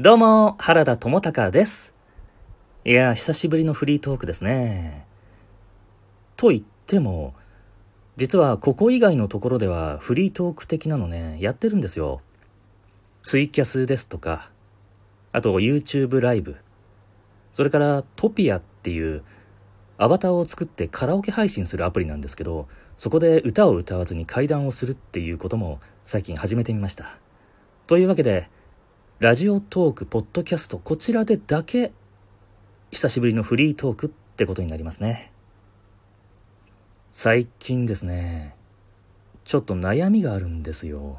どうも、原田智隆です。いや、久しぶりのフリートークですね。と言っても、実はここ以外のところではフリートーク的なのね、やってるんですよ。ツイキャスですとか、あと YouTube ライブ、それからトピアっていうアバターを作ってカラオケ配信するアプリなんですけど、そこで歌を歌わずに会談をするっていうことも最近始めてみました。というわけで、ラジオトーク、ポッドキャスト、こちらでだけ、久しぶりのフリートークってことになりますね。最近ですね、ちょっと悩みがあるんですよ。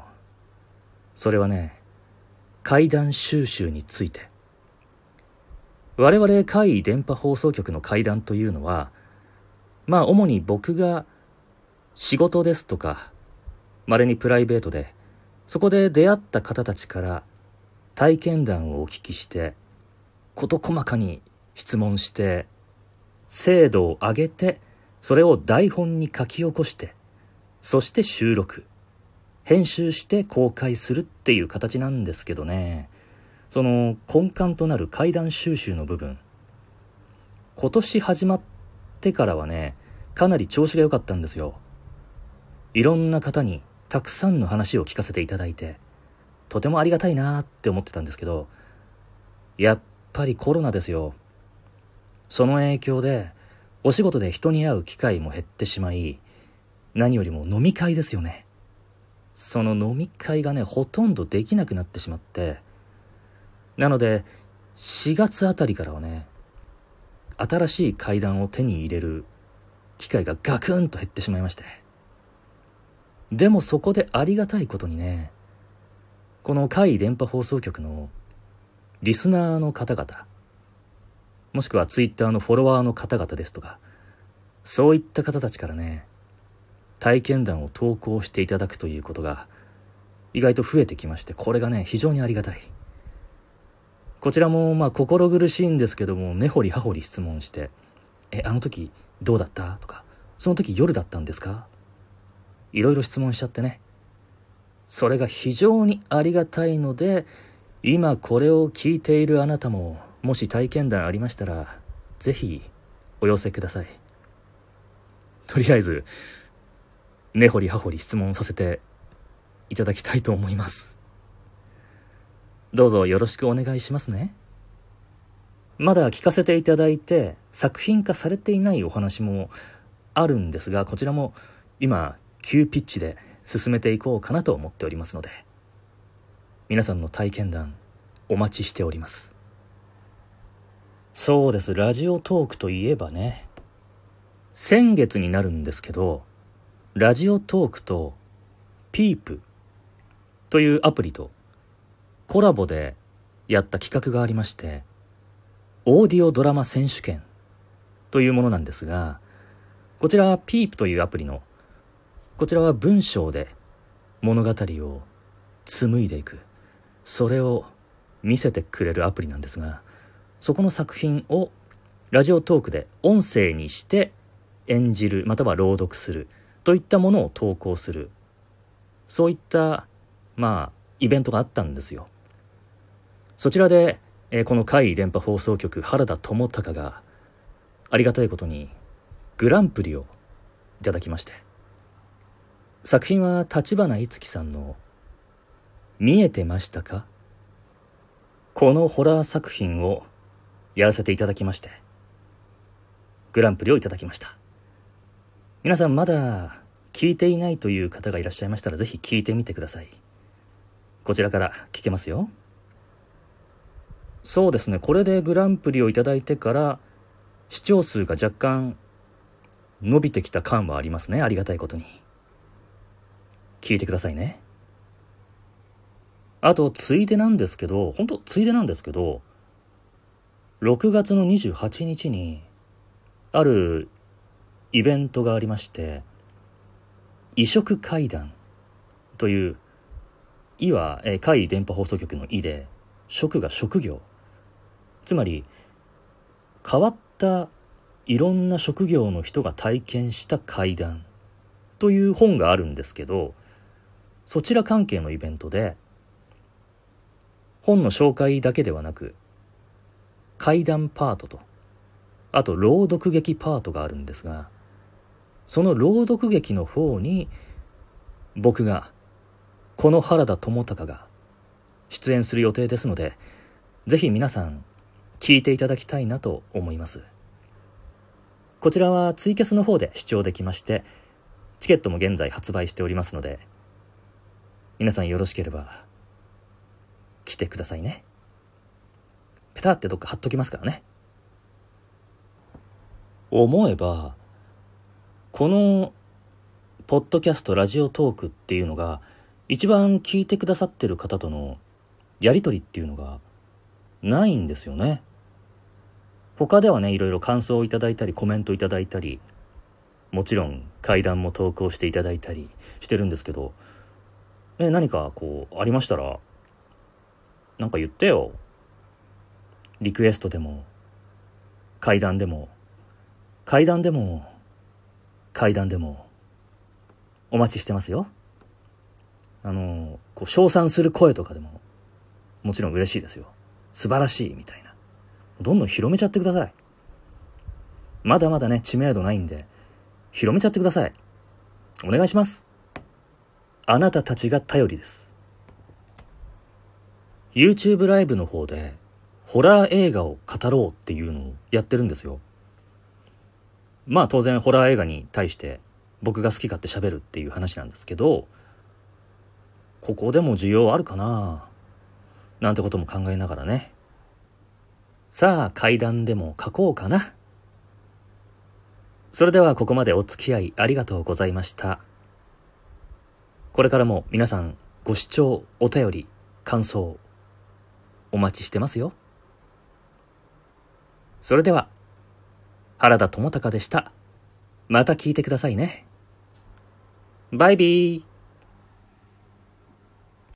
それはね、怪談収集について。我々怪異電波放送局の怪談というのは、まあ主に僕が仕事ですとか、稀にプライベートで、そこで出会った方たちから体験談をお聞きして、事細かに質問して、精度を上げて、それを台本に書き起こして、そして収録、編集して公開するっていう形なんですけどね、その根幹となる怪談収集の部分、今年始まってからはね、かなり調子が良かったんですよ。いろんな方にたくさんの話を聞かせていただいて、とてもありがたいなーって思ってたんですけど、やっぱりコロナですよ。その影響で、お仕事で人に会う機会も減ってしまい、何よりも飲み会ですよね。その飲み会がね、ほとんどできなくなってしまって、なので、4月あたりからはね、新しい階段を手に入れる機会がガクンと減ってしまいまして。でもそこでありがたいことにね、この怪異電波放送局のリスナーの方々、もしくはツイッターのフォロワーの方々ですとか、そういった方たちからね、体験談を投稿していただくということが意外と増えてきまして、これがね、非常にありがたい。こちらもまあ心苦しいんですけども、根掘り葉掘り質問して、え、あの時どうだった？とか、その時夜だったんですか？いろいろ質問しちゃってね。それが非常にありがたいので、今これを聞いているあなたも、もし体験談ありましたら、ぜひお寄せください。とりあえず、根掘り葉掘り質問させていただきたいと思います。どうぞよろしくお願いしますね。まだ聞かせていただいて作品化されていないお話もあるんですが、こちらも今急ピッチで進めていこうかなと思っておりますので、皆さんの体験談お待ちしております。そうです、ラジオトークといえばね、先月になるんですけど、ラジオトークとピープというアプリとコラボでやった企画がありまして、オーディオドラマ選手権というものなんですが、こちらはピープというアプリの、こちらは文章で物語を紡いでいく、それを見せてくれるアプリなんですが、そこの作品をラジオトークで音声にして演じる、または朗読するといったものを投稿する、そういった、まあ、イベントがあったんですよ。そちらで、えこの怪異電波放送局原田智隆がありがたいことにグランプリをいただきまして。作品は立花いつきさんの「見えてましたか?」このホラー作品をやらせていただきましてグランプリをいただきました。皆さんまだ聞いていないという方がいらっしゃいましたらぜひ聞いてみてください。こちらから聞けますよ。そうですね、これでグランプリをいただいてから、視聴数が若干伸びてきた感はありますね、ありがたいことに。聞いてくださいね。あと、ついでなんですけど、本当ついでなんですけど、6月の28日に、あるイベントがありまして、異色会談という、異は、えー、怪異電波放送局の異で、職が職業。つまり、変わったいろんな職業の人が体験した怪談という本があるんですけど、そちら関係のイベントで、本の紹介だけではなく、怪談パートと、あと朗読劇パートがあるんですが、その朗読劇の方に、僕が、この原田智隆が出演する予定ですので、ぜひ皆さん聞いていただきたいなと思います。こちらはツイキャスの方で視聴できまして、チケットも現在発売しておりますので、皆さんよろしければ、来てくださいね。ペタってどっか貼っときますからね。思えば、この、ポッドキャスト、ラジオトークっていうのが、一番聞いてくださってる方とのやりとりっていうのがないんですよね。他ではね、いろいろ感想をいただいたり、コメントいただいたり、もちろん階段も投稿していただいたりしてるんですけど、え、何かこう、ありましたら、なんか言ってよ。リクエストでも、階段でも、階段でも、階段でも、お待ちしてますよ。あの、こう、称賛する声とかでも、もちろん嬉しいですよ。素晴らしいみたいな。どんどん広めちゃってください。まだまだね、知名度ないんで、広めちゃってください。お願いします。あなたたちが頼りです。YouTube ライブの方で、ホラー映画を語ろうっていうのをやってるんですよ。まあ当然ホラー映画に対して僕が好き勝手喋るっていう話なんですけど、ここでも需要あるかななんてことも考えながらね。さあ階段でも書こうかな。それではここまでお付き合いありがとうございました。これからも皆さんご視聴、お便り、感想、お待ちしてますよ。それでは、原田智隆でした。また聞いてくださいね。バイビー。